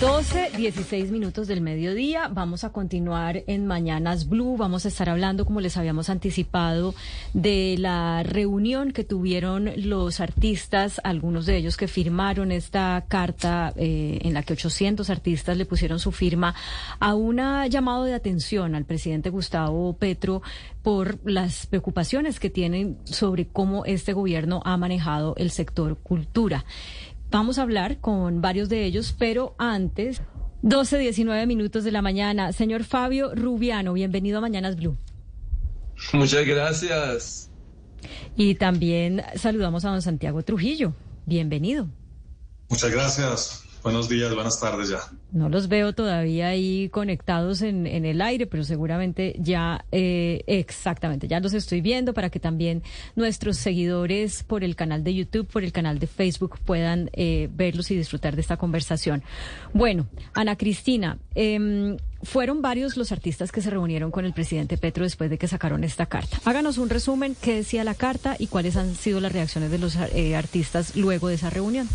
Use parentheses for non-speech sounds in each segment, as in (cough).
12, 16 minutos del mediodía. Vamos a continuar en Mañanas Blue. Vamos a estar hablando, como les habíamos anticipado, de la reunión que tuvieron los artistas, algunos de ellos que firmaron esta carta eh, en la que 800 artistas le pusieron su firma a una llamado de atención al presidente Gustavo Petro por las preocupaciones que tienen sobre cómo este gobierno ha manejado el sector cultura. Vamos a hablar con varios de ellos, pero antes, 12, 19 minutos de la mañana. Señor Fabio Rubiano, bienvenido a Mañanas Blue. Muchas gracias. Y también saludamos a don Santiago Trujillo. Bienvenido. Muchas gracias. Buenos días, buenas tardes ya. No los veo todavía ahí conectados en, en el aire, pero seguramente ya, eh, exactamente, ya los estoy viendo para que también nuestros seguidores por el canal de YouTube, por el canal de Facebook puedan eh, verlos y disfrutar de esta conversación. Bueno, Ana Cristina, eh, fueron varios los artistas que se reunieron con el presidente Petro después de que sacaron esta carta. Háganos un resumen, qué decía la carta y cuáles han sido las reacciones de los eh, artistas luego de esa reunión.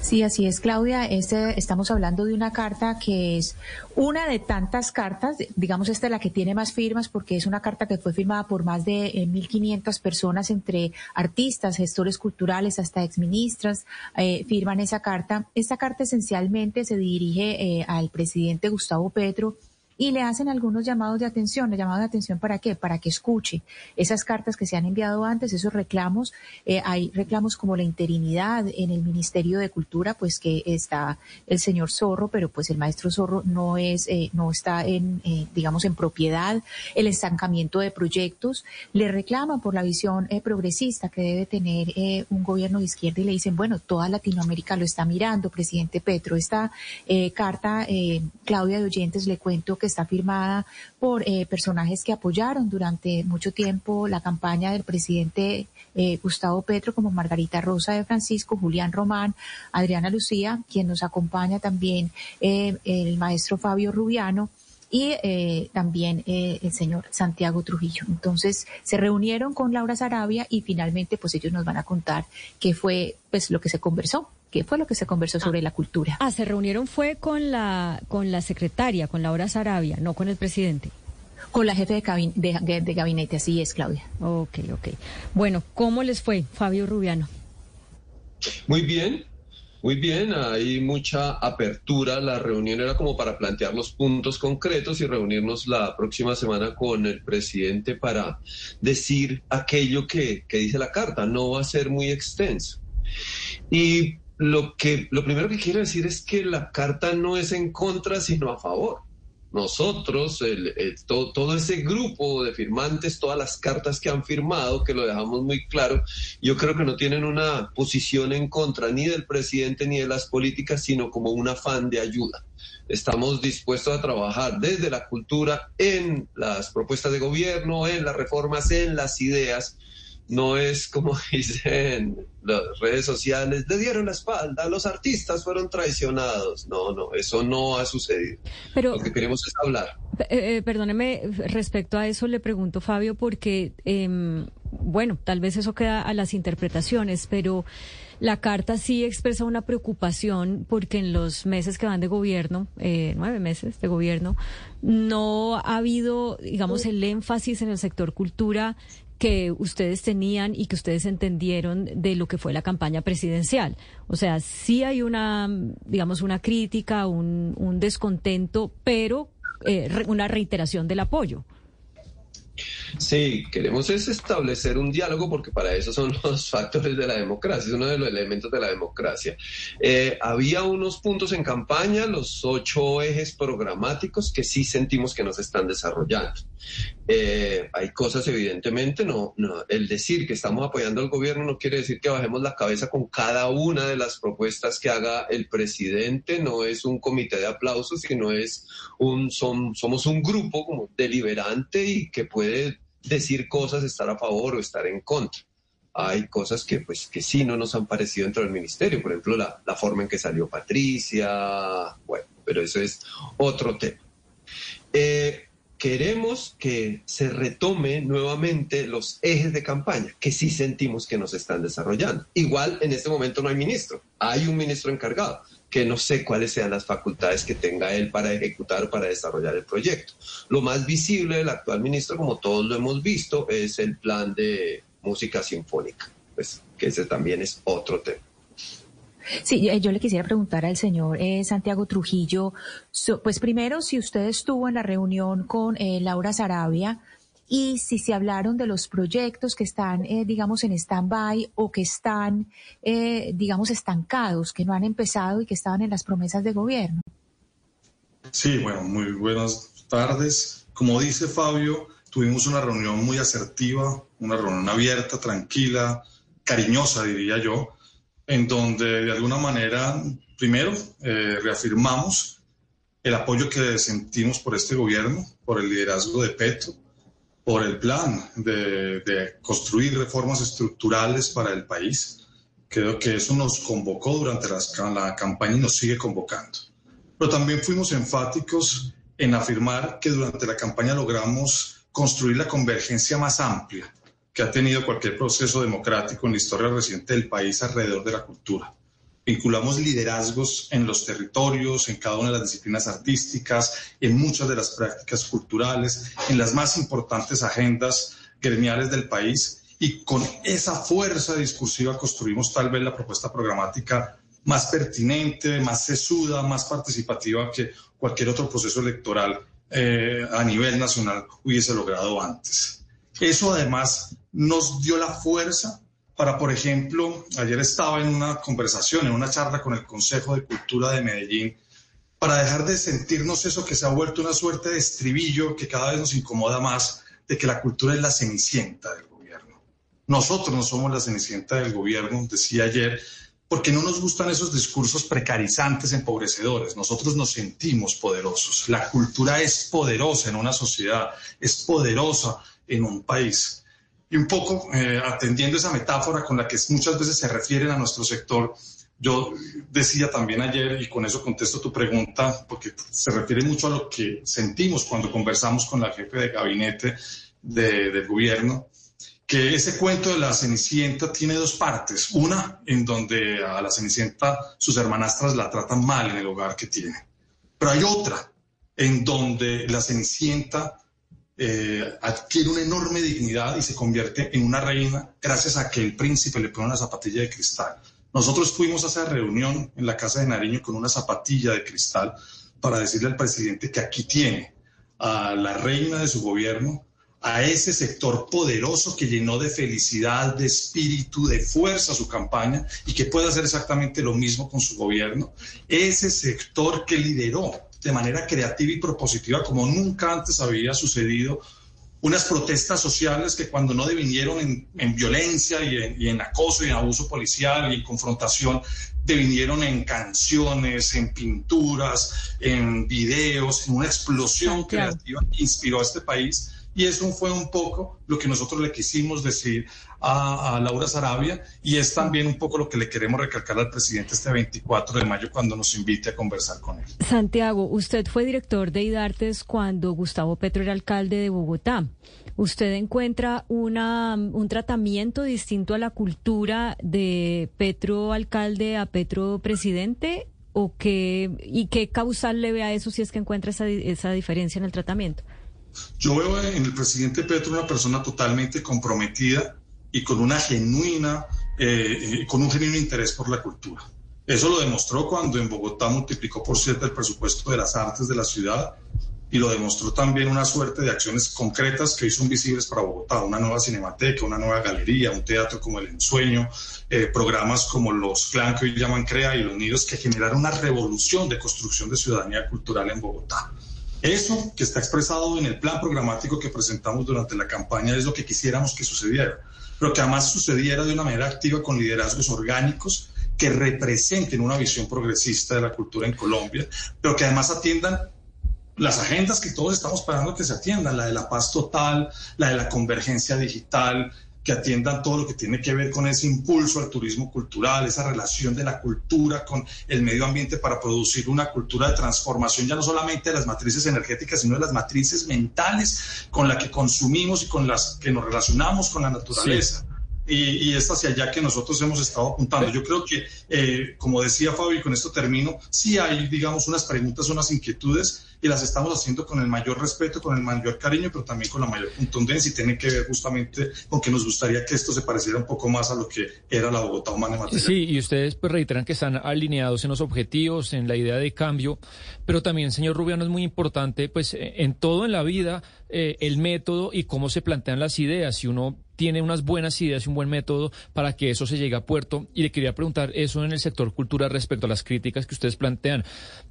Sí, así es, Claudia. Este, estamos hablando de una carta que es una de tantas cartas, digamos esta es la que tiene más firmas porque es una carta que fue firmada por más de 1.500 personas entre artistas, gestores culturales, hasta exministras, eh, firman esa carta. Esta carta esencialmente se dirige eh, al presidente Gustavo Petro y le hacen algunos llamados de atención. ¿Le llamados de atención para qué? Para que escuche esas cartas que se han enviado antes, esos reclamos. Eh, hay reclamos como la interinidad en el Ministerio de Cultura, pues que está el señor Zorro, pero pues el maestro Zorro no es, eh, no está en, eh, digamos, en propiedad. El estancamiento de proyectos. Le reclaman por la visión eh, progresista que debe tener eh, un gobierno de izquierda y le dicen, bueno, toda Latinoamérica lo está mirando, presidente Petro. Esta carta, Claudia de Oyentes, le cuento que está firmada por eh, personajes que apoyaron durante mucho tiempo la campaña del presidente eh, Gustavo Petro, como Margarita Rosa de Francisco, Julián Román, Adriana Lucía, quien nos acompaña también eh, el maestro Fabio Rubiano y eh, también eh, el señor Santiago Trujillo. Entonces se reunieron con Laura Sarabia y finalmente pues ellos nos van a contar qué fue pues lo que se conversó. ¿Qué fue lo que se conversó sobre la cultura? Ah, se reunieron fue con la con la secretaria, con Laura Sarabia, no con el presidente. Con la jefe de, cabin- de, de- de gabinete, así es, Claudia. Ok, ok. Bueno, ¿cómo les fue, Fabio Rubiano? Muy bien, muy bien. Hay mucha apertura. La reunión era como para plantear los puntos concretos y reunirnos la próxima semana con el presidente para decir aquello que, que dice la carta. No va a ser muy extenso. Y lo que lo primero que quiero decir es que la carta no es en contra, sino a favor. Nosotros, el, el- todo, todo ese grupo de firmantes, todas las cartas que han firmado, que lo dejamos muy claro, yo creo que no tienen una posición en contra ni del presidente ni de las políticas, sino como un afán de ayuda. Estamos dispuestos a trabajar desde la cultura en las propuestas de gobierno, en las reformas, en las ideas. No es como (laughs) dicen las redes sociales, le dieron la espalda, los artistas fueron traicionados. No, no, eso no ha sucedido. Pero Lo que queremos es hablar. Eh, eh, perdóneme, respecto a eso le pregunto, Fabio, porque, em, bueno, tal vez eso queda a las interpretaciones, pero la carta sí expresa una preocupación porque en los meses que van de gobierno, eh, nueve meses de gobierno, no ha habido, digamos, el énfasis en el sector cultura que ustedes tenían y que ustedes entendieron de lo que fue la campaña presidencial. O sea, sí hay una, digamos, una crítica, un, descontento, pero eh, una reiteración del apoyo. Sí, queremos es establecer un diálogo porque para eso son (laughs) los factores de la democracia, es uno de los elementos de la democracia. Eh, había unos puntos en campaña, los ocho ejes programáticos que sí sentimos que no se están desarrollando. Eh, hay cosas evidentemente, no, no, el decir que estamos apoyando al gobierno no quiere decir que bajemos la cabeza con cada una de las propuestas que haga el presidente, no es un comité de aplausos, sino es un, somos un grupo como deliberante y que puede decir cosas, estar a favor o estar en contra. Hay cosas que, pues, que sí no nos han parecido dentro del ministerio, por ejemplo, la, la forma en que salió Patricia, bueno, pero eso es otro tema. Eh, queremos que se retome nuevamente los ejes de campaña, que sí sentimos que nos están desarrollando. Igual en este momento no hay ministro, hay un ministro encargado, que no sé cuáles sean las facultades que tenga él para ejecutar o para desarrollar el proyecto. Lo más visible del actual ministro, como todos lo hemos visto, es el plan de música sinfónica, pues que ese también es otro tema. Sí, yo le quisiera preguntar al señor eh, Santiago Trujillo, pues primero, si usted estuvo en la reunión con eh, Laura Sarabia, y si se hablaron de los proyectos que están, eh, digamos, en stand-by o que están, eh, digamos, estancados, que no han empezado y que estaban en las promesas de gobierno. Sí, bueno, muy buenas tardes. Como dice Fabio, tuvimos una reunión muy asertiva, una reunión abierta, tranquila, cariñosa, diría yo, en donde de alguna manera, primero, eh, reafirmamos el apoyo que sentimos por este gobierno, por el liderazgo de Petro, por el plan de, construir reformas estructurales para el país. Creo que eso nos convocó durante la campaña y nos sigue convocando. Pero también fuimos enfáticos en afirmar que durante la campaña logramos construir la convergencia más amplia que ha tenido cualquier proceso democrático en la historia reciente del país alrededor de la cultura vinculamos liderazgos en los territorios, en cada una de las disciplinas artísticas, en muchas de las prácticas culturales, en las más importantes agendas gremiales del país y con esa fuerza discursiva construimos tal vez la propuesta programática más pertinente, más sesuda, más participativa que cualquier otro proceso electoral eh, a nivel nacional hubiese logrado antes. Eso además nos dio la fuerza para, por ejemplo, ayer estaba en una conversación, en una charla con el Consejo de Cultura de Medellín, para dejar de sentirnos eso que se ha vuelto una suerte de estribillo que cada vez nos incomoda más, de que la cultura es la cenicienta del gobierno. Nosotros no somos la cenicienta del gobierno, decía ayer, porque no nos gustan esos discursos precarizantes, empobrecedores. Nosotros nos sentimos poderosos. La cultura es poderosa en una sociedad, es poderosa en un país. Y un poco eh, atendiendo esa metáfora con la que muchas veces se refieren a nuestro sector, yo decía también ayer, y con eso contesto tu pregunta, porque se refiere mucho a lo que sentimos cuando conversamos con la jefe de gabinete del gobierno, que ese cuento de la Cenicienta tiene dos partes. Una, en donde a la Cenicienta sus hermanastras la tratan mal en el hogar que tiene. Pero hay otra, en donde la Cenicienta eh, adquiere una enorme dignidad y se convierte en una reina gracias a que el príncipe le pone una zapatilla de cristal. Nosotros fuimos a esa reunión en la casa de Nariño con una zapatilla de cristal para decirle al presidente que aquí tiene a la reina de su gobierno, a ese sector poderoso que llenó de felicidad, de espíritu, de fuerza su campaña y que puede hacer exactamente lo mismo con su gobierno, ese sector que lideró de manera creativa y propositiva como nunca antes había sucedido unas protestas sociales que cuando no devinieron en, violencia y en, acoso y en abuso policial y en confrontación, devinieron en canciones, en pinturas, en videos, en una explosión creativa que inspiró a este país. Y eso fue un poco lo que nosotros le quisimos decir a, Laura Sarabia y es también un poco lo que le queremos recalcar al presidente este 24 de mayo cuando nos invite a conversar con él. Santiago, usted fue director de IDARTES cuando Gustavo Petro era alcalde de Bogotá. ¿Usted encuentra una, un tratamiento distinto a la cultura de Petro alcalde a Petro presidente? ¿O qué, ¿Y qué causal le ve a eso si es que encuentra esa, esa diferencia en el tratamiento? Yo veo en el presidente Petro una persona totalmente comprometida y con una genuina, eh, eh, con un genuino interés por la cultura. Eso lo demostró cuando en Bogotá multiplicó por siete el presupuesto de las artes de la ciudad y lo demostró también una suerte de acciones concretas que hoy son visibles para Bogotá, una nueva cinemateca, una nueva galería, un teatro como El Ensueño, eh, programas como los Clan que hoy llaman CREA y los Nidos que generaron una revolución de construcción de ciudadanía cultural en Bogotá. Eso que está expresado en el plan programático que presentamos durante la campaña es lo que quisiéramos que sucediera, pero que además sucediera de una manera activa con liderazgos orgánicos que representen una visión progresista de la cultura en Colombia, pero que además atiendan las agendas que todos estamos esperando que se atiendan, la de la paz total, la de la convergencia digital, que atiendan todo lo que tiene que ver con ese impulso al turismo cultural, esa relación de la cultura con el medio ambiente para producir una cultura de transformación, ya no solamente de las matrices energéticas, sino de las matrices mentales con las que consumimos y con las que nos relacionamos con la naturaleza. Y, y, es hacia allá que nosotros hemos estado apuntando. Yo creo que, eh, como decía Fabio, y con esto termino, sí hay, digamos, unas preguntas, unas inquietudes y las estamos haciendo con el mayor respeto, con el mayor cariño, pero también con la mayor contundencia y tiene que ver justamente con que nos gustaría que esto se pareciera un poco más a lo que era la Bogotá humana en materia. Sí, y ustedes pues reiteran que están alineados en los objetivos, en la idea de cambio, pero también, señor Rubiano, es muy importante, pues en todo en la vida, eh, el método y cómo se plantean las ideas. Si uno tiene unas buenas ideas y un buen método para que eso se llegue a puerto. Y le quería preguntar eso en el sector cultura respecto a las críticas que ustedes plantean.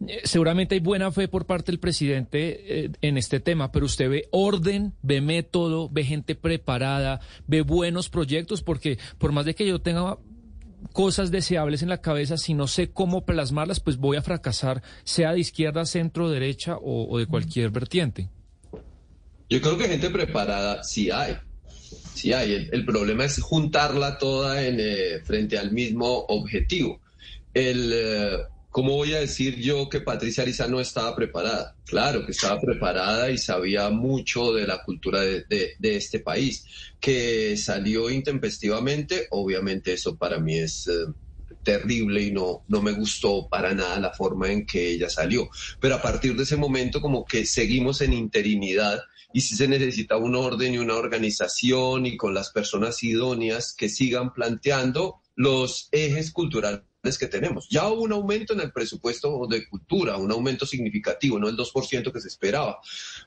Eh, seguramente hay buena fe por parte del presidente eh, en este tema, pero usted ve orden, ve método, ve gente preparada, ve buenos proyectos, porque por más de que yo tenga cosas deseables en la cabeza, si no sé cómo plasmarlas, pues voy a fracasar, sea de izquierda, centro, derecha o de cualquier vertiente. Yo creo que gente preparada sí hay. Sí hay. El, problema es juntarla toda en, eh, frente al mismo objetivo. El, eh, ¿Cómo voy a decir yo que Patricia Ariza no estaba preparada? Claro que estaba preparada y sabía mucho de la cultura de, este país. Que salió intempestivamente, obviamente eso para mí es... Eh, terrible y no, no me gustó para nada la forma en que ella salió. Pero a partir de ese momento como que seguimos en interinidad y si se necesita un orden y una organización y con las personas idóneas que sigan planteando los ejes culturales que tenemos. Ya hubo un aumento en el presupuesto de cultura, un aumento significativo, no el 2% que se esperaba,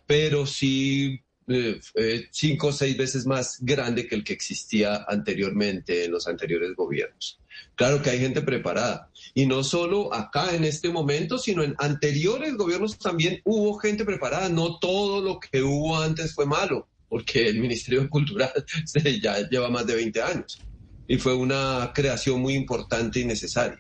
pero sí eh, eh, cinco o seis veces más grande que el que existía anteriormente en los anteriores gobiernos. Claro que hay gente preparada. Y no solo acá en este momento, sino en anteriores gobiernos también hubo gente preparada. No todo lo que hubo antes fue malo, porque el Ministerio de Cultura (laughs) ya lleva más de 20 años. Y fue una creación muy importante y necesaria.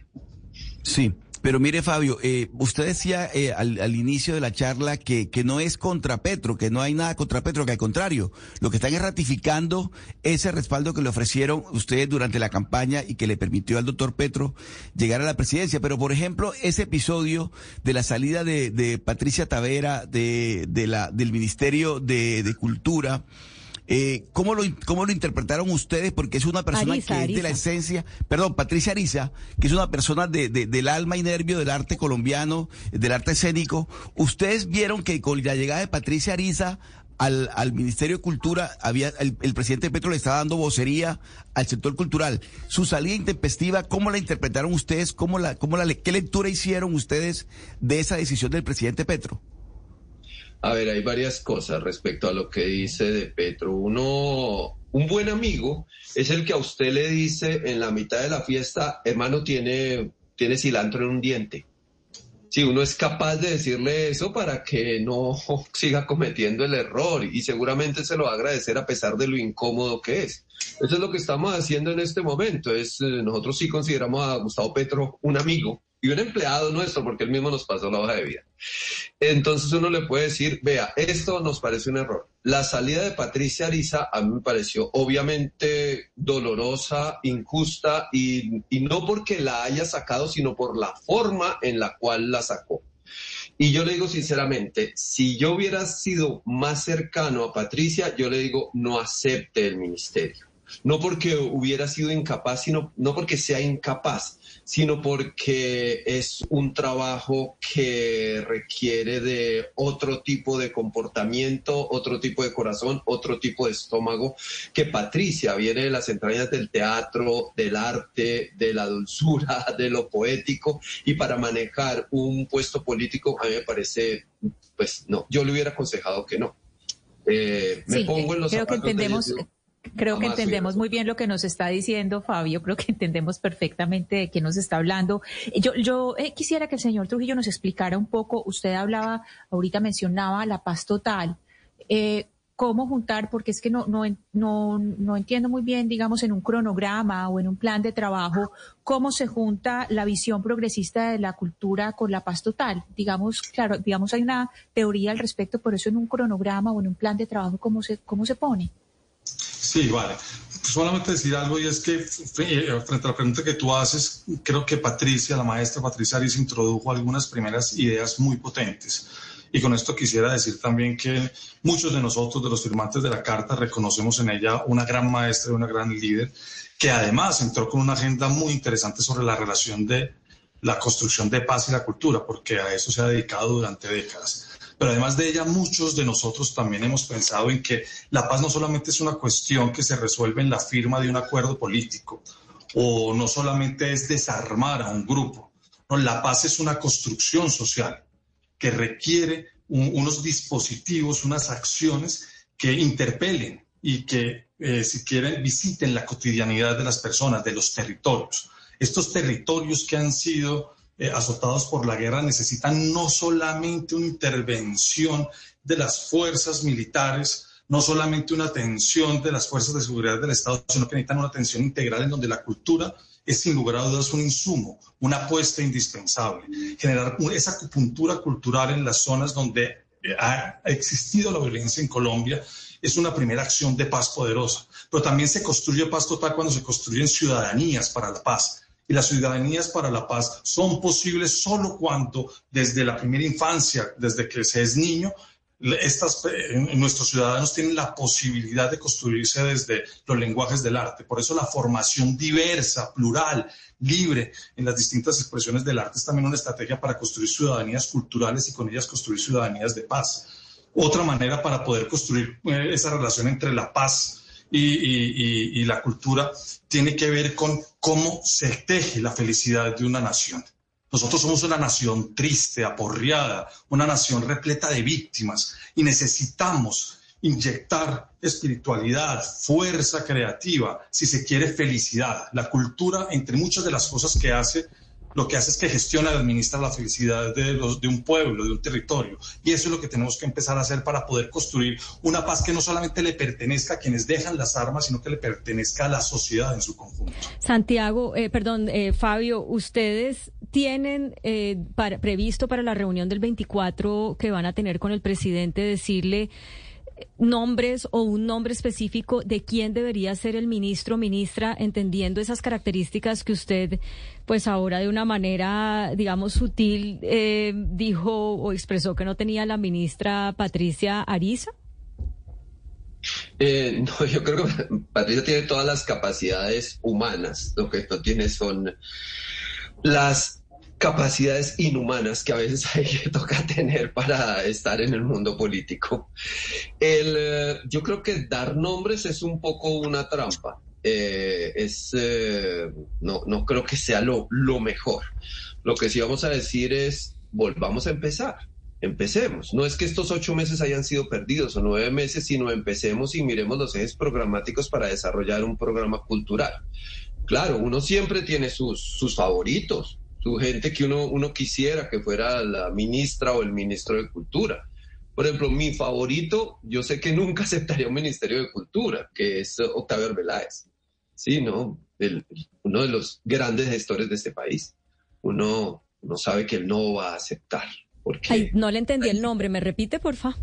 Sí, pero mire, Fabio, eh, usted decía eh, al, inicio de la charla que, que no es contra Petro, que no hay nada contra Petro, que al contrario, lo que están es ratificando ese respaldo que le ofrecieron ustedes durante la campaña y que le permitió al doctor Petro llegar a la presidencia. Pero, por ejemplo, ese episodio de la salida de, de Patricia Tavera de, de la, del Ministerio de, de Cultura, eh, ¿cómo, lo, ¿Cómo lo interpretaron ustedes? Porque es una persona que es de la esencia, perdón, Patricia Ariza, que es una persona de, del alma y nervio del arte colombiano, del arte escénico. ¿Ustedes vieron que con la llegada de Patricia Ariza al, al Ministerio de Cultura, había, el, presidente Petro le estaba dando vocería al sector cultural. Su salida intempestiva, ¿cómo la interpretaron ustedes? ¿Cómo la, cómo la, ¿Qué lectura hicieron ustedes de esa decisión del presidente Petro? A ver, hay varias cosas respecto a lo que dice de Petro. Uno, un buen amigo es el que a usted le dice en la mitad de la fiesta, hermano, tiene, tiene cilantro en un diente. Si uno es capaz de decirle eso para que no (laughs) siga cometiendo el error y seguramente se lo va a agradecer a pesar de lo incómodo que es. Eso es lo que estamos haciendo en este momento. Es, eh, nosotros sí consideramos a Gustavo Petro un amigo y un empleado nuestro, porque él mismo nos pasó la hoja de vida. Entonces uno le puede decir, vea, esto nos parece un error. La salida de Patricia Ariza a mí me pareció obviamente dolorosa, injusta, y, y no porque la haya sacado, sino por la forma en la cual la sacó. Y yo le digo sinceramente, si yo hubiera sido más cercano a Patricia, yo le digo, no acepte el ministerio no porque hubiera sido incapaz, sino no porque sea incapaz, sino porque es un trabajo que requiere de otro tipo de comportamiento, otro tipo de corazón, otro tipo de estómago, que Patricia viene de las entrañas del teatro, del arte, de la dulzura, (laughs) de lo poético, y para manejar un puesto político a mí me parece, pues no, yo le hubiera aconsejado que no. Eh, me pongo en los creo que de entendemos, creo que entendemos muy bien lo que nos está diciendo Fabio, creo que entendemos perfectamente de qué nos está hablando. Yo, yo eh, quisiera que el señor Trujillo nos explicara un poco, usted hablaba, ahorita mencionaba la paz total. Eh, cómo juntar, porque es que no, no, no, no entiendo muy bien, digamos, en un cronograma o en un plan de trabajo, cómo se junta la visión progresista de la cultura con la paz total. Digamos, claro, digamos, hay una teoría al respecto, por eso en un cronograma o en un plan de trabajo, ¿cómo se, cómo se pone? Sí, vale. Solamente decir algo y es que eh, frente a la pregunta que tú haces, creo que Patricia, la maestra Patricia Arias, introdujo algunas primeras ideas muy potentes. Y con esto quisiera decir también que muchos de nosotros, de los firmantes de la carta, reconocemos en ella una gran maestra y una gran líder, que además entró con una agenda muy interesante sobre la relación de la construcción de paz y la cultura, porque a eso se ha dedicado durante décadas. Pero además de ella, muchos de nosotros también hemos pensado en que la paz no solamente es una cuestión que se resuelve en la firma de un acuerdo político, o no solamente es desarmar a un grupo, la paz es una construcción social que requiere un- unos dispositivos, unas acciones que interpelen y que, eh, si quieren, visiten la cotidianidad de las personas, de los territorios. Estos territorios que han sido eh, azotados por la guerra necesitan no solamente una intervención de las fuerzas militares, no solamente una atención de las fuerzas de seguridad del Estado, sino que necesitan una atención integral en donde la cultura es sin lugar a dudas un insumo, una apuesta indispensable. Generar esa acupuntura cultural en las zonas donde eh, ha existido la violencia en Colombia es una primera acción de paz poderosa. Pero también se construye paz total cuando se construyen ciudadanías para la paz. Y las ciudadanías para la paz son posibles solo cuando desde la primera infancia, desde que se es niño, estas, eh, nuestros ciudadanos tienen la posibilidad de construirse desde los lenguajes del arte. Por eso la formación diversa, plural, libre en las distintas expresiones del arte es también una estrategia para construir ciudadanías culturales y con ellas construir ciudadanías de paz. Otra manera para poder construir eh, esa relación entre la paz y, la cultura tiene que ver con cómo se teje la felicidad de una nación. Nosotros somos una nación triste, aporreada, una nación repleta de víctimas y necesitamos inyectar espiritualidad, fuerza creativa, si se quiere felicidad. La cultura, entre muchas de las cosas que hace, lo que hace es que gestiona y administra la felicidad de, los, de un pueblo, de un territorio. Y eso es lo que tenemos que empezar a hacer para poder construir una paz que no solamente le pertenezca a quienes dejan las armas, sino que le pertenezca a la sociedad en su conjunto. Santiago, eh, perdón, eh, Fabio, ustedes tienen eh, previsto para la reunión del 24 que van a tener con el presidente decirle nombres o un nombre específico de quién debería ser el ministro o ministra, entendiendo esas características que usted, pues ahora de una manera, digamos, sutil, eh, dijo o expresó que no tenía la ministra Patricia Ariza? Eh, no, (laughs) yo creo que Patricia tiene todas las capacidades humanas, lo que no tiene son las capacidades inhumanas que a veces (laughs) hay que toca tener para estar en el mundo político. El, eh, yo creo que dar nombres es un poco una trampa. Eh, es, eh, no, no creo que sea lo, lo mejor. Lo que sí vamos a decir es, volvamos a empezar. Empecemos. No es que estos ocho meses hayan sido perdidos o nueve meses, sino empecemos y miremos los ejes programáticos para desarrollar un programa cultural. Claro, uno siempre tiene sus, sus favoritos, gente que uno, uno quisiera que fuera la ministra o el ministro de Cultura. Por ejemplo, mi favorito, yo sé que nunca (laughs) aceptaría un ministerio de Cultura, que es Octavio Arbeláez. Sí, ¿no? El- uno de los grandes gestores de este país. Uno, uno sabe que él no va a aceptar. Porque Ay, no le entendí el nombre, ¿me repite, porfa?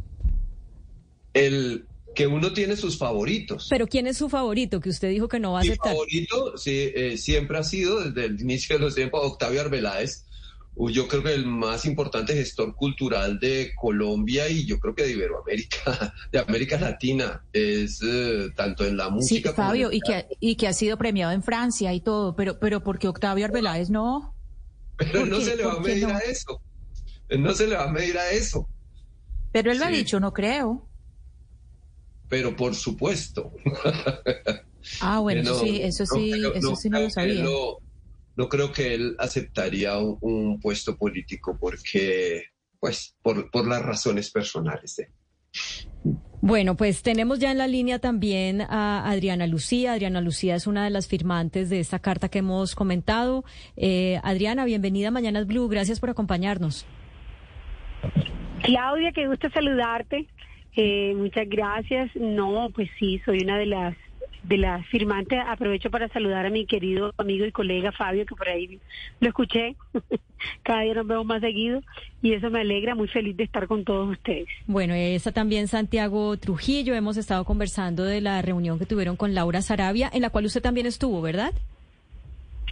el que uno tiene sus favoritos. Pero ¿quién es su favorito que usted dijo que no va a Mi aceptar? favorito sí, eh, siempre ha sido, desde el inicio de los tiempos, Octavio Arbeláez, yo creo que el más importante gestor cultural de Colombia y yo creo que de Iberoamérica, (laughs) de América Latina, es eh, tanto en la música. Sí, Fabio, y que, y que ha sido premiado en Francia y todo, pero, pero porque Octavio Arbeláez no. Pero no se le va a medir a eso. No se le va a medir a eso. Pero él lo ha dicho, no creo. Pero por supuesto. (laughs) Ah, bueno, eso sí, eso sí, eso sí no lo sabía no creo que él aceptaría un, puesto político porque, pues, por, por las razones personales de Bueno, pues tenemos ya en la línea también a Adriana Lucía. Adriana Lucía es una de las firmantes de esta carta que hemos comentado. Eh, Adriana, bienvenida a Mañanas Blue. Gracias por acompañarnos. Claudia, qué gusto saludarte. Eh, muchas gracias. No, pues sí, soy una de las de la firmante. Aprovecho para saludar a mi querido amigo y colega Fabio, que por ahí lo escuché. (laughs) Cada día nos vemos más seguido y eso me alegra, muy feliz de estar con todos ustedes. Bueno, está también Santiago Trujillo. Hemos estado conversando de la reunión que tuvieron con Laura Sarabia, en la cual usted también estuvo, ¿verdad?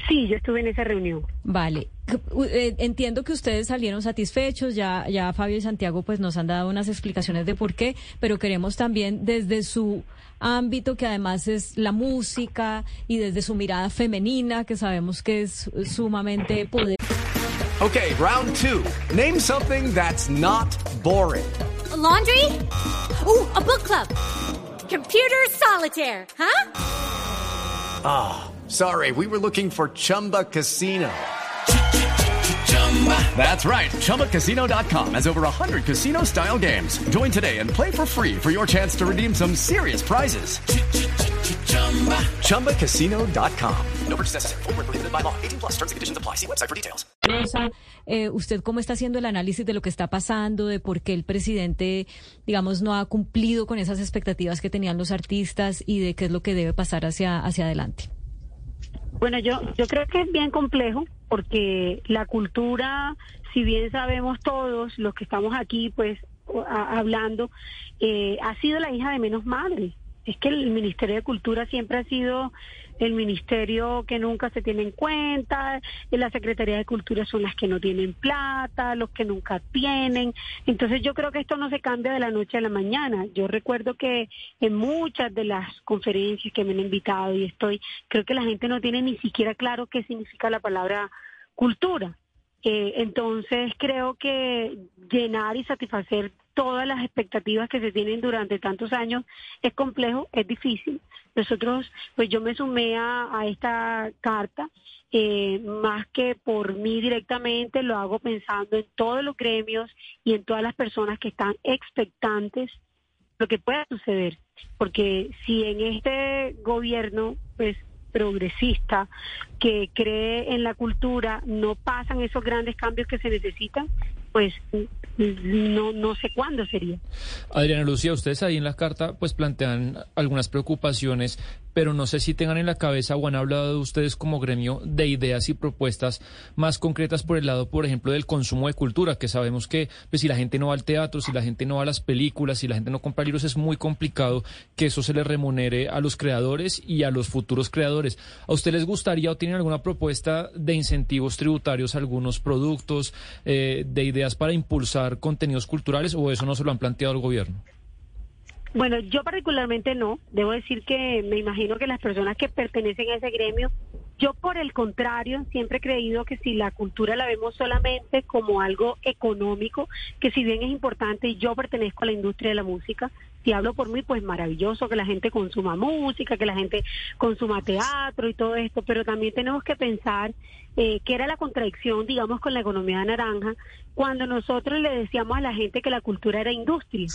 Sí, yo estuve en esa reunión. Vale. Eh, entiendo que ustedes salieron satisfechos, ya, ya Fabio y Santiago pues nos han dado unas explicaciones de por qué, pero queremos también desde su ámbito que además es la música y desde su mirada femenina que sabemos que es sumamente poderosa. Okay, round two. Name something that's not boring. laundry? Uh, a book club. Computer solitaire, huh? Ah. Sorry, we were looking for Chumba Casino. That's right. ChumbaCasino.com has over 100 casino style games. Join today and play for free for your chance to redeem some serious prizes. ChumbaCasino.com. No purchase necessary. Full prohibited by law. 18 plus terms and conditions apply. See website for details. Eh, ¿Usted cómo está haciendo el análisis de lo que está pasando, de por qué el presidente, digamos, no ha cumplido con esas expectativas que tenían los artistas y de qué es lo que debe pasar hacia, hacia adelante? Bueno, yo, yo creo que es bien complejo porque la cultura, si bien sabemos todos los que estamos aquí, pues hablando, eh, ha sido la hija de menos madre. Es que el Ministerio de Cultura siempre ha sido el ministerio que nunca se tiene en cuenta, la Secretaría de Cultura son las que no tienen plata, los que nunca tienen. Entonces yo creo que esto no se cambia de la noche a la mañana. Yo recuerdo que en muchas de las conferencias que me han invitado y estoy, creo que la gente no tiene ni siquiera claro qué significa la palabra cultura. Eh, entonces creo que llenar y satisfacer todas las expectativas que se tienen durante tantos años es complejo, es difícil. Nosotros, pues yo me sumé a, esta carta, eh, más que por mí directamente, lo hago pensando en todos los gremios y en todas las personas que están expectantes lo que pueda suceder. Porque si en este gobierno, pues progresista que cree en la cultura no pasan esos grandes cambios que se necesitan, pues no, no sé cuándo sería. Adriana Lucía, ustedes ahí en la carta pues plantean algunas preocupaciones, pero no sé si tengan en la cabeza o han hablado de ustedes como gremio de ideas y propuestas más concretas por el lado, por ejemplo, del consumo de cultura, que sabemos que pues si la gente no va al teatro, si la gente no va a las películas, si la gente no compra libros, es muy complicado que eso se le remunere a los creadores y a los futuros creadores. ¿A usted les gustaría o tienen alguna propuesta de incentivos tributarios a algunos productos, eh, de ideas para impulsar contenidos culturales o eso no se lo han planteado al gobierno? Bueno, yo particularmente no. Debo decir que me imagino que las personas que pertenecen a ese gremio, yo por el contrario, siempre he creído que si la cultura la vemos solamente como algo económico, que si bien es importante y yo pertenezco a la industria de la música, si hablo por mí, pues maravilloso que la gente consuma música, que la gente consuma teatro y todo esto, pero también tenemos que pensar eh, que era la contradicción, digamos, con la economía naranja, cuando nosotros le decíamos a la gente que la cultura era industria.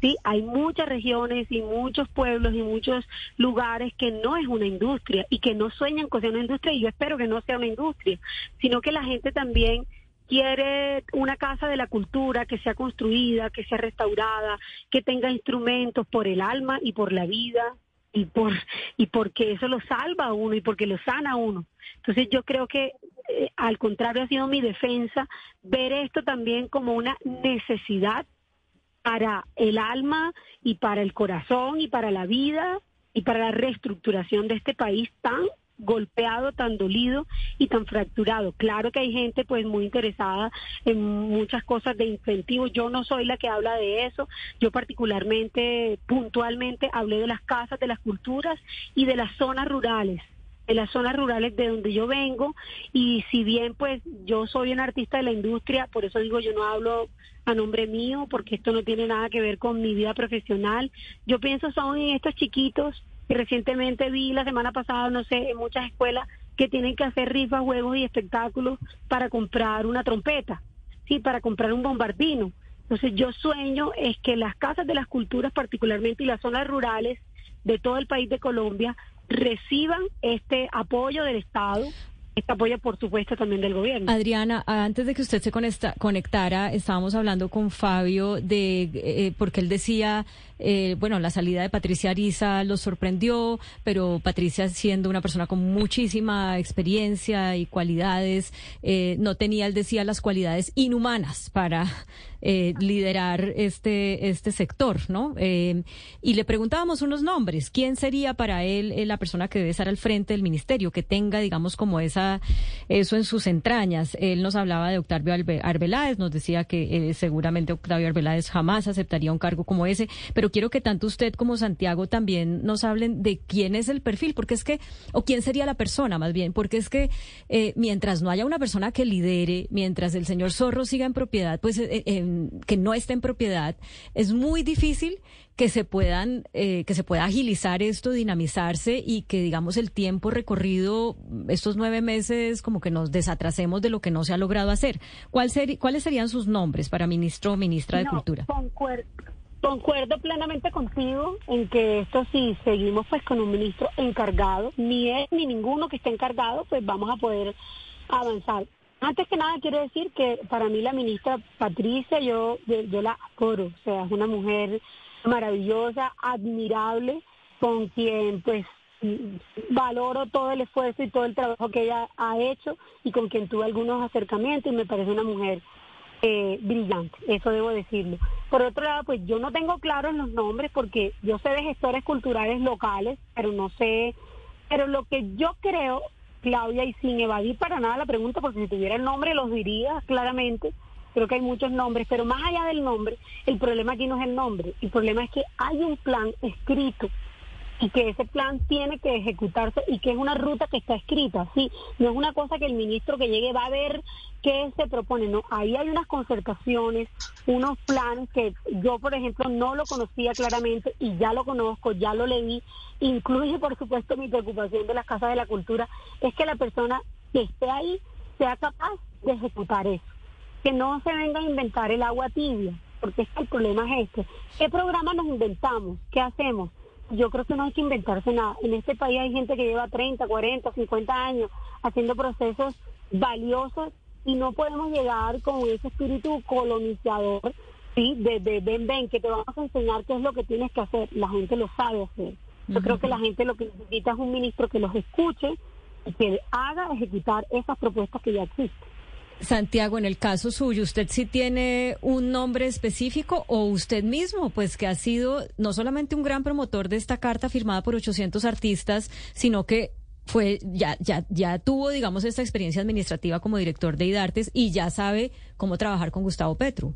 Sí, hay muchas regiones y muchos pueblos y muchos lugares que no es una industria y que no sueñan con ser una industria y yo espero que no sea una industria, sino que la gente también quiere una casa de la cultura que sea construida, que sea restaurada, que tenga instrumentos por el alma y por la vida y por y porque eso lo salva a uno y porque lo sana a uno. Entonces yo creo que eh, al contrario ha sido mi defensa ver esto también como una necesidad para el alma y para el corazón y para la vida y para la reestructuración de este país tan golpeado, tan dolido y tan fracturado. Claro que hay gente pues muy interesada en muchas cosas de incentivos. Yo no soy la que habla de eso. Yo particularmente, puntualmente, hablé de las casas, de las culturas y de las zonas rurales en las zonas rurales de donde yo vengo y si bien pues yo soy un artista de la industria, por eso digo yo no hablo a nombre mío porque esto no tiene nada que ver con mi vida profesional. Yo pienso son en estos chiquitos que recientemente vi la semana pasada, no sé, en muchas escuelas que tienen que hacer rifas, juegos y espectáculos para comprar una trompeta, sí, para comprar un bombardino. Entonces yo sueño es que las casas de las culturas particularmente y las zonas rurales de todo el país de Colombia reciban este apoyo del Estado este por supuesto, también del gobierno. Adriana, antes de que usted se conectara, estábamos hablando con Fabio de, eh, porque él decía, eh, bueno, la salida de Patricia Ariza lo sorprendió, pero Patricia siendo una persona con muchísima experiencia y cualidades, eh, no tenía, él decía, las cualidades inhumanas para eh, liderar este, este sector, ¿no? Eh, y le preguntábamos unos nombres. ¿Quién sería para él eh, la persona que debe estar al frente del ministerio, que tenga, digamos, como esa, eso en sus entrañas? Él nos hablaba de Octavio Arbeláez, nos decía que seguramente Octavio Arbeláez jamás aceptaría un cargo como ese, pero quiero que tanto usted como Santiago también nos hablen de quién es el perfil, porque es que, o quién sería la persona más bien, porque es que mientras no haya una persona que lidere, mientras el señor Zorro siga en propiedad, pues que no esté en propiedad, es muy difícil que se puedan, eh, que se pueda agilizar esto, dinamizarse y que digamos el tiempo recorrido, estos nueve meses, como que nos desatrasemos de lo que no se ha logrado hacer. ¿Cuál ¿Cuáles serían sus nombres para ministro o ministra de Cultura? Concuerdo, plenamente contigo en que esto si seguimos pues con un ministro encargado, ni él ni ninguno que esté encargado, pues vamos a poder avanzar. Antes que nada quiero decir que para mí la ministra Patricia, yo, yo la adoro, o sea, es una mujer maravillosa, admirable, con quien pues valoro todo el esfuerzo y todo el trabajo que ella ha hecho y con quien tuve algunos acercamientos y me parece una mujer eh, brillante, eso debo decirlo. Por otro lado, pues yo no tengo claros los nombres porque yo sé de gestores culturales locales, pero no sé, pero lo que yo creo Claudia, y sin evadir para nada la pregunta, porque si tuviera el nombre los diría claramente. Creo que hay muchos nombres, pero más allá del nombre, el problema aquí no es el nombre. El problema es que hay un plan escrito y que ese plan tiene que ejecutarse y que es una ruta que está escrita, sí, no es una cosa que el ministro que llegue va a ver qué se propone, no, ahí hay unas concertaciones, unos planes que yo, por ejemplo, no lo conocía claramente y ya lo conozco, ya lo leí, incluye, por supuesto, mi preocupación de las casas de la cultura, es que la persona que esté ahí sea capaz de ejecutar eso, que no se venga a inventar el agua tibia, porque es que el problema es este, ¿qué programa nos inventamos? ¿Qué hacemos? Yo creo que no hay que inventarse nada. En este país hay gente que lleva 30, 40, 50 años haciendo procesos valiosos y no podemos llegar con ese espíritu colonizador, ¿sí? De, de ven, ven, que te vamos a enseñar qué es lo que tienes que hacer. La gente lo sabe hacer. Yo creo que la gente lo que necesita es un ministro que los escuche y que haga ejecutar esas propuestas que ya existen. Santiago, en el caso suyo, ¿usted sí tiene un nombre específico o usted mismo, pues que ha sido no solamente un gran promotor de esta carta firmada por 800 artistas, sino que fue ya ya ya tuvo digamos esta experiencia administrativa como director de IDARTES y ya sabe cómo trabajar con Gustavo Petro.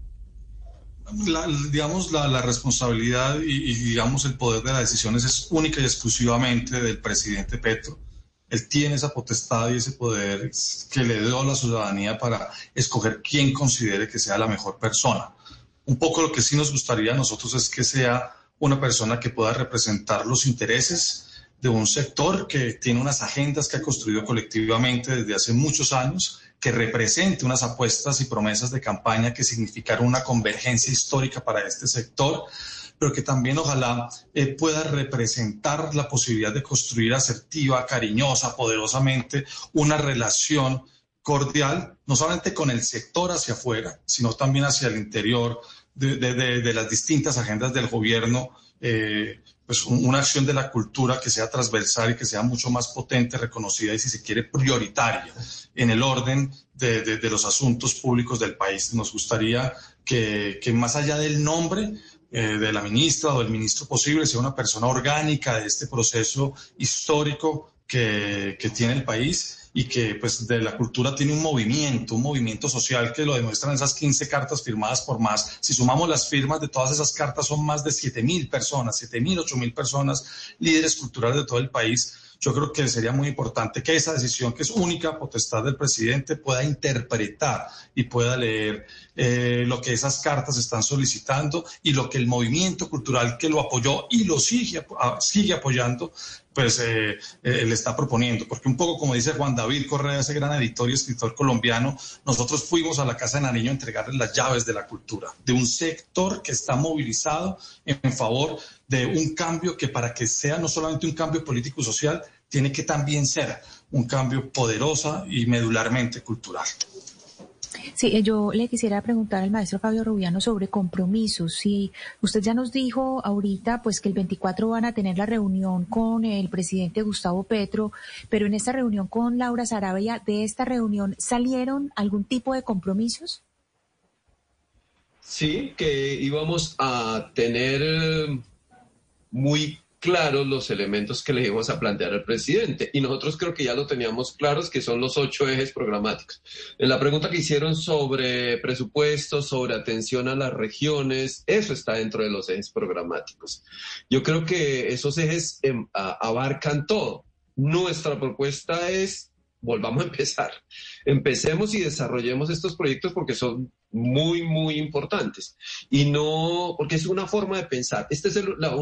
digamos la, responsabilidad y, y, digamos el poder de las decisiones es única y exclusivamente del presidente Petro él tiene esa potestad y ese poder que le dio a la ciudadanía para escoger quién considere que sea la mejor persona. Un poco lo que sí nos gustaría a nosotros es que sea una persona que pueda representar los intereses de un sector que tiene unas agendas que ha construido colectivamente desde hace muchos años, que represente unas apuestas y promesas de campaña que significaron una convergencia histórica para este sector, pero que también ojalá eh, pueda representar la posibilidad de construir asertiva, cariñosa, poderosamente una relación cordial, no solamente con el sector hacia afuera, sino también hacia el interior de, las distintas agendas del gobierno, eh, pues una acción de la cultura que sea transversal y que sea mucho más potente, reconocida y si se quiere prioritaria en el orden de, los asuntos públicos del país. Nos gustaría que, que más allá del nombre, eh, de la ministra o del ministro posible sea una persona orgánica de este proceso histórico que, que tiene el país y que pues de la cultura tiene un movimiento, un movimiento social que lo demuestran esas 15 cartas firmadas por más. Si sumamos las firmas de todas esas cartas son más de 7 mil personas, 7 mil, 8 mil personas, líderes culturales de todo el país. Yo creo que sería muy importante que esa decisión, que es única potestad del presidente, pueda interpretar y pueda leer eh, lo que esas cartas están solicitando y lo que el movimiento cultural que lo apoyó y lo sigue, sigue apoyando pues eh, eh, le está proponiendo. Porque un poco como dice Juan David Correa, ese gran editor y escritor colombiano, nosotros fuimos a la Casa de Nariño a entregarles las llaves de la cultura, de un sector que está movilizado en favor de un cambio que para que sea no solamente un cambio político social, tiene que también ser un cambio poderosa y medularmente cultural. Sí, eh, yo le quisiera preguntar al maestro Fabio Rubiano sobre compromisos. Si usted ya nos dijo ahorita, pues que el 24 van a tener la reunión con el presidente Gustavo Petro, pero en esta reunión con Laura Sarabia, ¿de esta reunión salieron algún tipo de compromisos? Sí, que íbamos a tener muy claros los elementos que le íbamos a plantear al presidente. Y nosotros creo que ya lo teníamos claros, que son los ocho ejes programáticos. En la pregunta que hicieron sobre presupuestos, sobre atención a las regiones, eso está dentro de los ejes programáticos. Yo creo que esos ejes em, abarcan todo. Nuestra propuesta es volvamos a empezar. Empecemos y desarrollemos estos proyectos porque son muy, muy importantes. Y no, porque es una forma de pensar. Esta es la,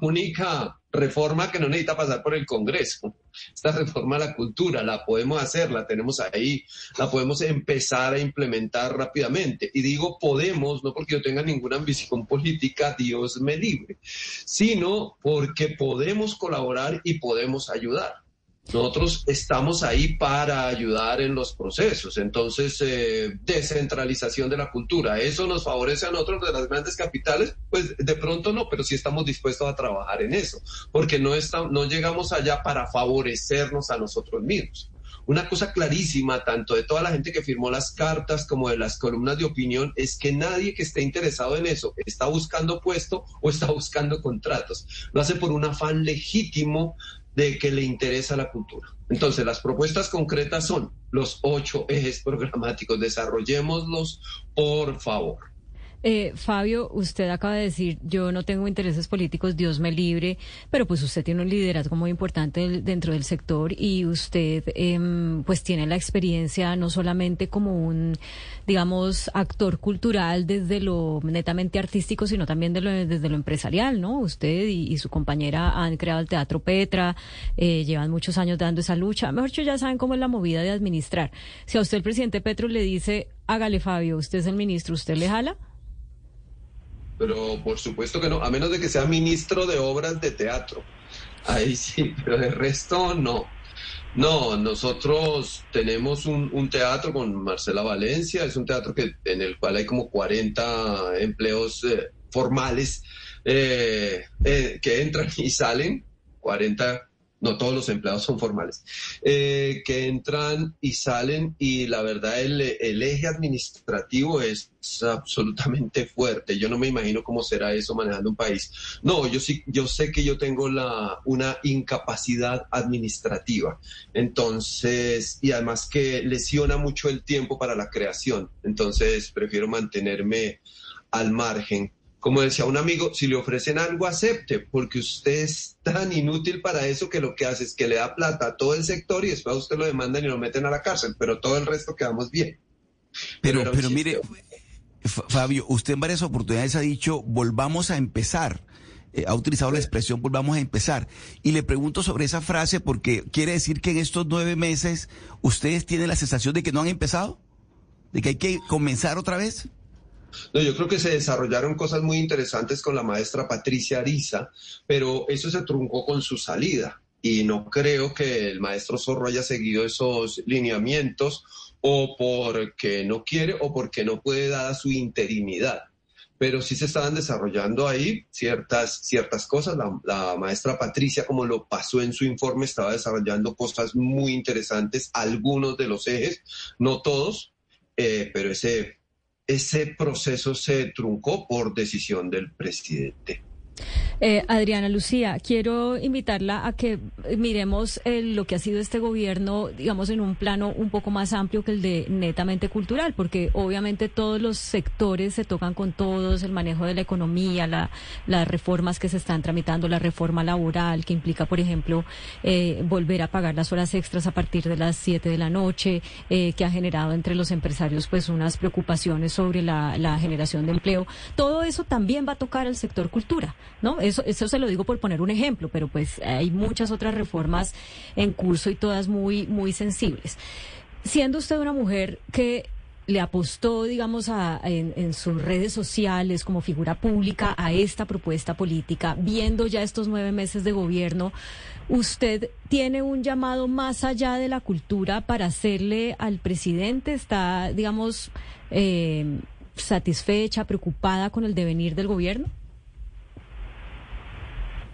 única reforma que no necesita pasar por el Congreso. Esta reforma a la cultura la podemos hacer, la tenemos ahí, la podemos empezar a implementar rápidamente. Y digo podemos, no porque yo tenga ninguna ambición política, Dios me libre, sino porque podemos colaborar y podemos ayudar. Nosotros estamos ahí para ayudar en los procesos. Entonces, eh, descentralización de la cultura, ¿eso nos favorece a nosotros de las grandes capitales? Pues de pronto no, pero sí estamos dispuestos a trabajar en eso, porque no, no llegamos allá para favorecernos a nosotros mismos. Una cosa clarísima, tanto de toda la gente que firmó las cartas como de las columnas de opinión, es que nadie que esté interesado en eso está buscando puesto o está buscando contratos. Lo hace por un afán legítimo de que le interesa la cultura. Entonces, las propuestas concretas son los ocho ejes programáticos. Desarrollémoslos, por favor. Eh, Fabio, usted acaba de decir, yo no tengo intereses políticos, Dios me libre, pero pues usted tiene un liderazgo muy importante dentro del sector y usted em, pues tiene la experiencia no solamente como un, digamos, actor cultural desde lo netamente artístico, sino también desde lo empresarial, ¿no? Usted y, su compañera han creado el Teatro Petra, eh, llevan muchos años dando esa lucha. Mejor dicho, ya saben cómo es la movida de administrar. Si a usted el presidente Petro le dice, hágale Fabio, usted es el ministro, ¿usted le jala? Pero por supuesto que no, a menos de que sea ministro de obras de teatro. Ahí sí, (laughs) pero de resto no. No, nosotros tenemos un, teatro con Marcela Valencia, es un teatro que, en el cual hay como 40 empleos eh, formales eh, eh, que entran y salen, 40 no todos los empleados son formales, eh, que entran y salen y la verdad el, eje administrativo es absolutamente fuerte. Yo no me imagino cómo será eso manejando un país. No, yo sí, yo sé que yo tengo la, una incapacidad administrativa. Entonces, y además que lesiona mucho el tiempo para la creación. Entonces, prefiero mantenerme al margen como decía un amigo, si le ofrecen algo, acepte, porque usted es tan inútil para eso que lo que hace es que le da plata a todo el sector y después a usted lo demandan y lo meten a la cárcel, pero todo el resto quedamos bien. Pero, pero, mire, Fabio, usted en varias oportunidades ha dicho, volvamos a empezar. Eh, ha utilizado la expresión volvamos a empezar. Y le pregunto sobre esa frase porque quiere decir que en estos nueve meses ustedes tienen la sensación de que no han empezado, de que hay que comenzar otra vez. No, yo creo que se desarrollaron cosas muy interesantes con la maestra Patricia Ariza, pero eso se truncó con su salida y no creo que el maestro Zorro haya seguido esos lineamientos o porque no quiere o porque no puede dada su interinidad. Pero sí se estaban desarrollando ahí ciertas, ciertas cosas. La, maestra Patricia, como lo pasó en su informe, estaba desarrollando cosas muy interesantes, algunos de los ejes, no todos, eh, pero ese ese proceso se truncó por decisión del presidente. Eh, Adriana Lucía, quiero invitarla a que miremos lo que ha sido este gobierno, digamos, en un plano un poco más amplio que el de netamente cultural, porque obviamente todos los sectores se tocan con todos, el manejo de la economía, las reformas que se están tramitando, la reforma laboral que implica, por ejemplo, eh, volver a pagar las horas extras a partir de las 7 de la noche, eh, que ha generado entre los empresarios pues unas preocupaciones sobre la, la generación de empleo. Todo eso también va a tocar al sector cultura, ¿no? Eso, eso se lo digo por poner un ejemplo, pero pues hay muchas otras reformas en curso y todas muy, muy sensibles. Siendo usted una mujer que le apostó, digamos, a, en, en, sus redes sociales como figura pública a esta propuesta política, viendo ya estos nueve meses de gobierno, ¿usted tiene un llamado más allá de la cultura para hacerle al presidente? ¿Está, digamos, eh, satisfecha, preocupada con el devenir del gobierno?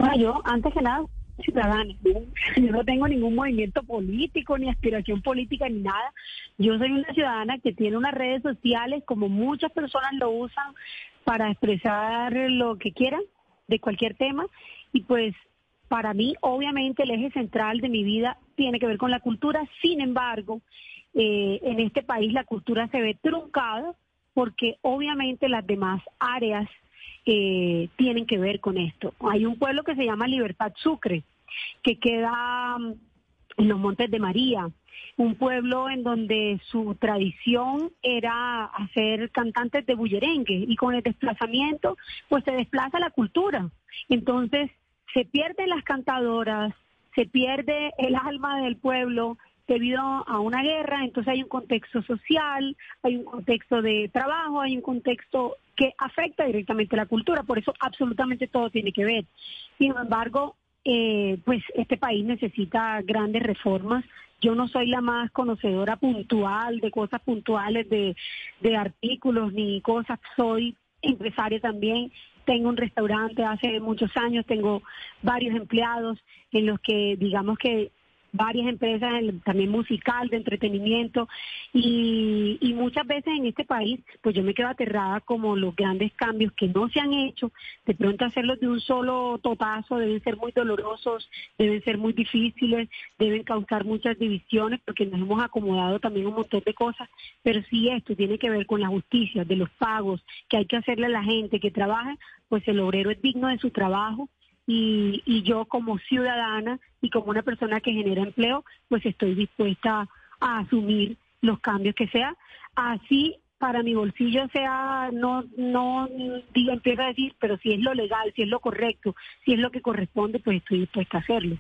Bueno, yo, antes que nada, ciudadana. (laughs) Yo no tengo ningún movimiento político, ni aspiración política, ni nada. Yo soy una ciudadana que tiene unas redes sociales, como muchas personas lo usan, para expresar lo que quieran de cualquier tema. Y pues para mí, obviamente, el eje central de mi vida tiene que ver con la cultura. Sin embargo, eh, en este país la cultura se ve truncada porque obviamente las demás áreas eh, tienen que ver con esto. Hay un pueblo que se llama Libertad Sucre, que queda mm, en los Montes de María, un pueblo en donde su tradición era hacer cantantes de bullerengue y con el desplazamiento pues se desplaza la cultura. Entonces se pierden las cantadoras, se pierde el alma del pueblo, debido a una guerra, entonces hay un contexto social, hay un contexto de trabajo, hay un contexto que afecta directamente la cultura, por eso absolutamente todo tiene que ver. Sin embargo, eh, pues este país necesita grandes reformas. Yo no soy la más conocedora puntual de cosas puntuales, de, de artículos ni cosas, soy empresaria también tengo un restaurante hace muchos años, tengo varios empleados en los que digamos que varias empresas también musical, de entretenimiento y, y muchas veces en este país pues yo me quedo aterrada como los grandes cambios que no se han hecho, de pronto hacerlos de un solo totazo deben ser muy dolorosos, deben ser muy difíciles, deben causar muchas divisiones porque nos hemos acomodado también un montón de cosas, pero si esto tiene que ver con la justicia, de los pagos que hay que hacerle a la gente que trabaja, pues el obrero es digno de su trabajo y, yo como ciudadana y como una persona que genera empleo, pues estoy dispuesta a asumir los cambios que sea. Así para mi bolsillo sea, no, no diga, empiezo a decir, pero si es lo legal, si es lo correcto, si es lo que corresponde, pues estoy dispuesta a hacerlo.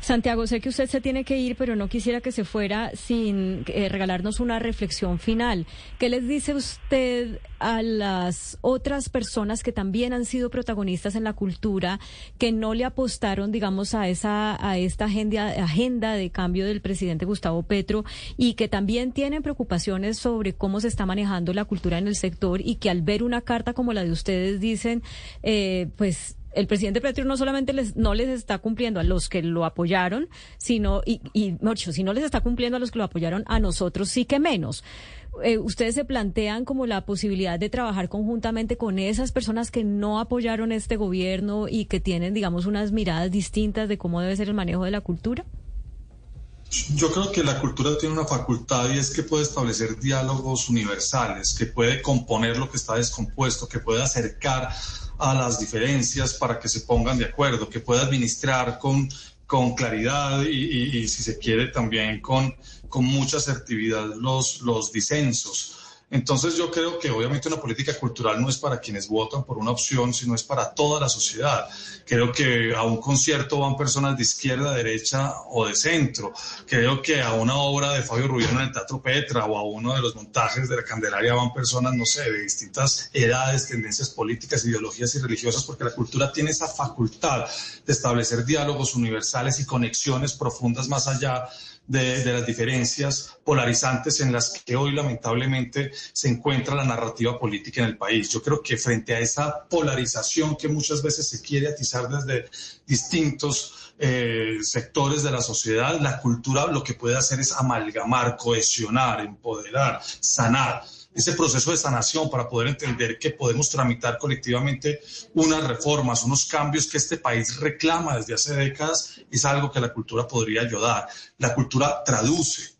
Santiago, sé que usted se tiene que ir, pero no quisiera que se fuera sin eh, regalarnos una reflexión final. ¿Qué les dice usted a las otras personas que también han sido protagonistas en la cultura, que no le apostaron, digamos, a esa, a esta agenda, agenda de cambio del presidente Gustavo Petro y que también tienen preocupaciones sobre cómo se está manejando la cultura en el sector y que al ver una carta como la de ustedes dicen, eh, pues el presidente Petro no solamente les, no les está cumpliendo a los que lo apoyaron, sino, y, y si no les está cumpliendo a los que lo apoyaron, a nosotros sí que menos. Eh, ustedes se plantean como la posibilidad de trabajar conjuntamente con esas personas que no apoyaron este gobierno y que tienen, digamos, unas miradas distintas de cómo debe ser el manejo de la cultura? Yo creo que la cultura tiene una facultad y es que puede establecer diálogos universales, que puede componer lo que está descompuesto, que puede acercar a las diferencias para que se pongan de acuerdo, que puede administrar con, con claridad y, si se quiere también con, con mucha asertividad los, los disensos. Entonces yo creo que obviamente una política cultural no es para quienes votan por una opción, sino es para toda la sociedad. Creo que a un concierto van personas de izquierda, derecha o de centro. Creo que a una obra de Fabio Rubiano en el Teatro Petra o a uno de los montajes de la Candelaria van personas, no sé, de distintas edades, tendencias políticas, ideologías y religiosas, porque la cultura tiene esa facultad de establecer diálogos universales y conexiones profundas más allá de, las diferencias polarizantes en las que hoy lamentablemente se encuentra la narrativa política en el país. Yo creo que frente a esa polarización que muchas veces se quiere atizar desde distintos eh, sectores de la sociedad, la cultura lo que puede hacer es amalgamar, cohesionar, empoderar, sanar ese proceso de sanación para poder entender que podemos tramitar colectivamente unas reformas, unos cambios que este país reclama desde hace décadas, es algo que la cultura podría ayudar. La cultura traduce.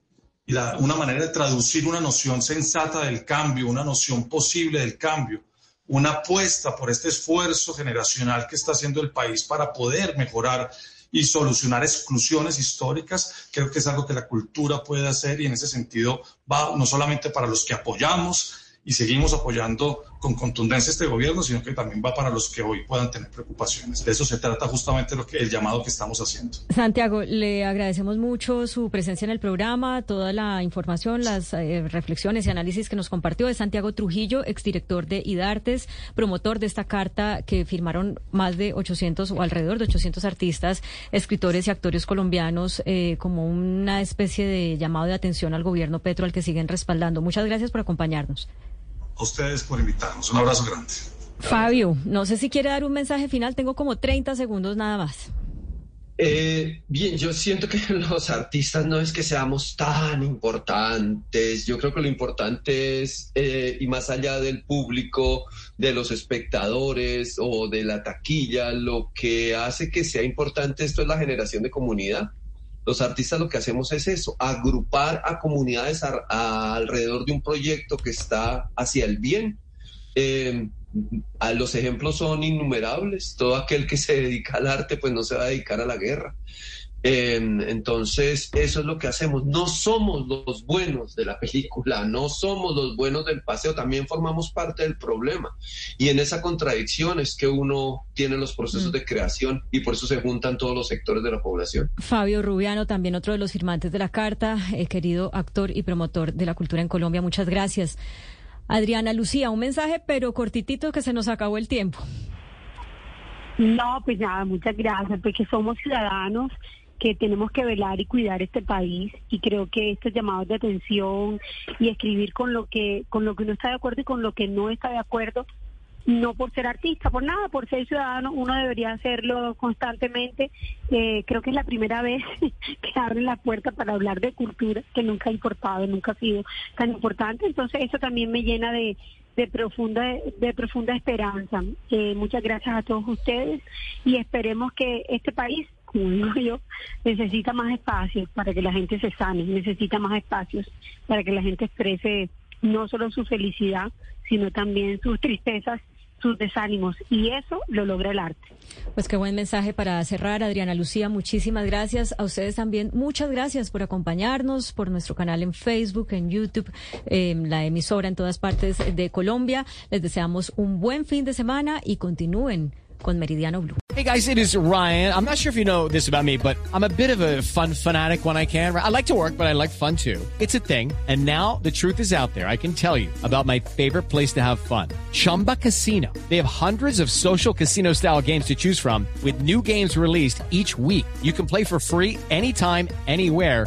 Y una manera de traducir una noción sensata del cambio, una noción posible del cambio, una apuesta por este esfuerzo generacional que está haciendo el país para poder mejorar y solucionar exclusiones históricas, creo que es algo que la cultura puede hacer y en ese sentido va no solamente para los que apoyamos y seguimos apoyando con contundencia este gobierno, sino que también va para los que hoy puedan tener preocupaciones. De eso se trata justamente lo que, el llamado que estamos haciendo. Santiago, le agradecemos mucho su presencia en el programa, toda la información, las eh, reflexiones y análisis que nos compartió. Es Santiago Trujillo, exdirector de IDARTES, promotor de esta carta que firmaron más de 800 o alrededor de 800 artistas, escritores y actores colombianos eh, como una especie de llamado de atención al gobierno Petro al que siguen respaldando. Muchas gracias por acompañarnos a ustedes por invitarnos. Un abrazo grande. Fabio, no sé si quiere dar un mensaje final, tengo como 30 segundos nada más. Eh, bien, yo siento que (laughs) los artistas no es que seamos tan importantes. Yo creo que lo importante es, eh, y más allá del público, de los espectadores o de la taquilla, lo que hace que sea importante esto es la generación de comunidad. Los artistas lo que hacemos es eso, agrupar a comunidades alrededor de un proyecto que está hacia el bien. A los ejemplos son innumerables. Todo aquel que se dedica al arte, pues no se va a dedicar a la guerra. Entonces, eso es lo que hacemos. No somos los buenos de la película, no somos los buenos del paseo, también formamos parte del problema. Y en esa contradicción es que uno tiene los procesos mm. de creación y por eso se juntan todos los sectores de la población. Fabio Rubiano, también otro de los firmantes de la carta, eh, querido actor y promotor de la cultura en Colombia, muchas gracias. Adriana Lucía, un mensaje, pero cortitito que se nos acabó el tiempo. No, pues nada, muchas gracias, porque somos ciudadanos que tenemos que velar y cuidar este país y creo que estos llamados de atención y escribir con lo que con lo que uno está de acuerdo y con lo que no está de acuerdo no por ser artista, por nada, por ser ciudadano, uno debería hacerlo constantemente. Eh, creo que es la primera vez (laughs) que abren la puerta para hablar de cultura, que nunca ha importado, nunca ha sido tan importante. Entonces eso también me llena de, de profunda de profunda esperanza. Eh, muchas gracias a todos ustedes y esperemos que este país como digo yo, necesita más espacios para que la gente se sane, necesita más espacios para que la gente exprese no solo su felicidad, sino también sus tristezas sus desánimos y eso lo logra el arte. Pues qué buen mensaje para cerrar, Adriana Lucía. Muchísimas gracias a ustedes también. Muchas gracias por acompañarnos por nuestro canal en Facebook, en YouTube, la emisora en todas partes de Colombia. Les deseamos un buen fin de semana y continúen con Meridiano Blue. Hey guys, it is Ryan. I'm not sure if you know this about me, but I'm a bit of a fun fanatic when I can. I like to work, but I like fun too. It's a thing. And now the truth is out there. I can tell you about my favorite place to have fun. Chumba Casino. They have hundreds of social casino style games to choose from with new games released each week. You can play for free anytime, anywhere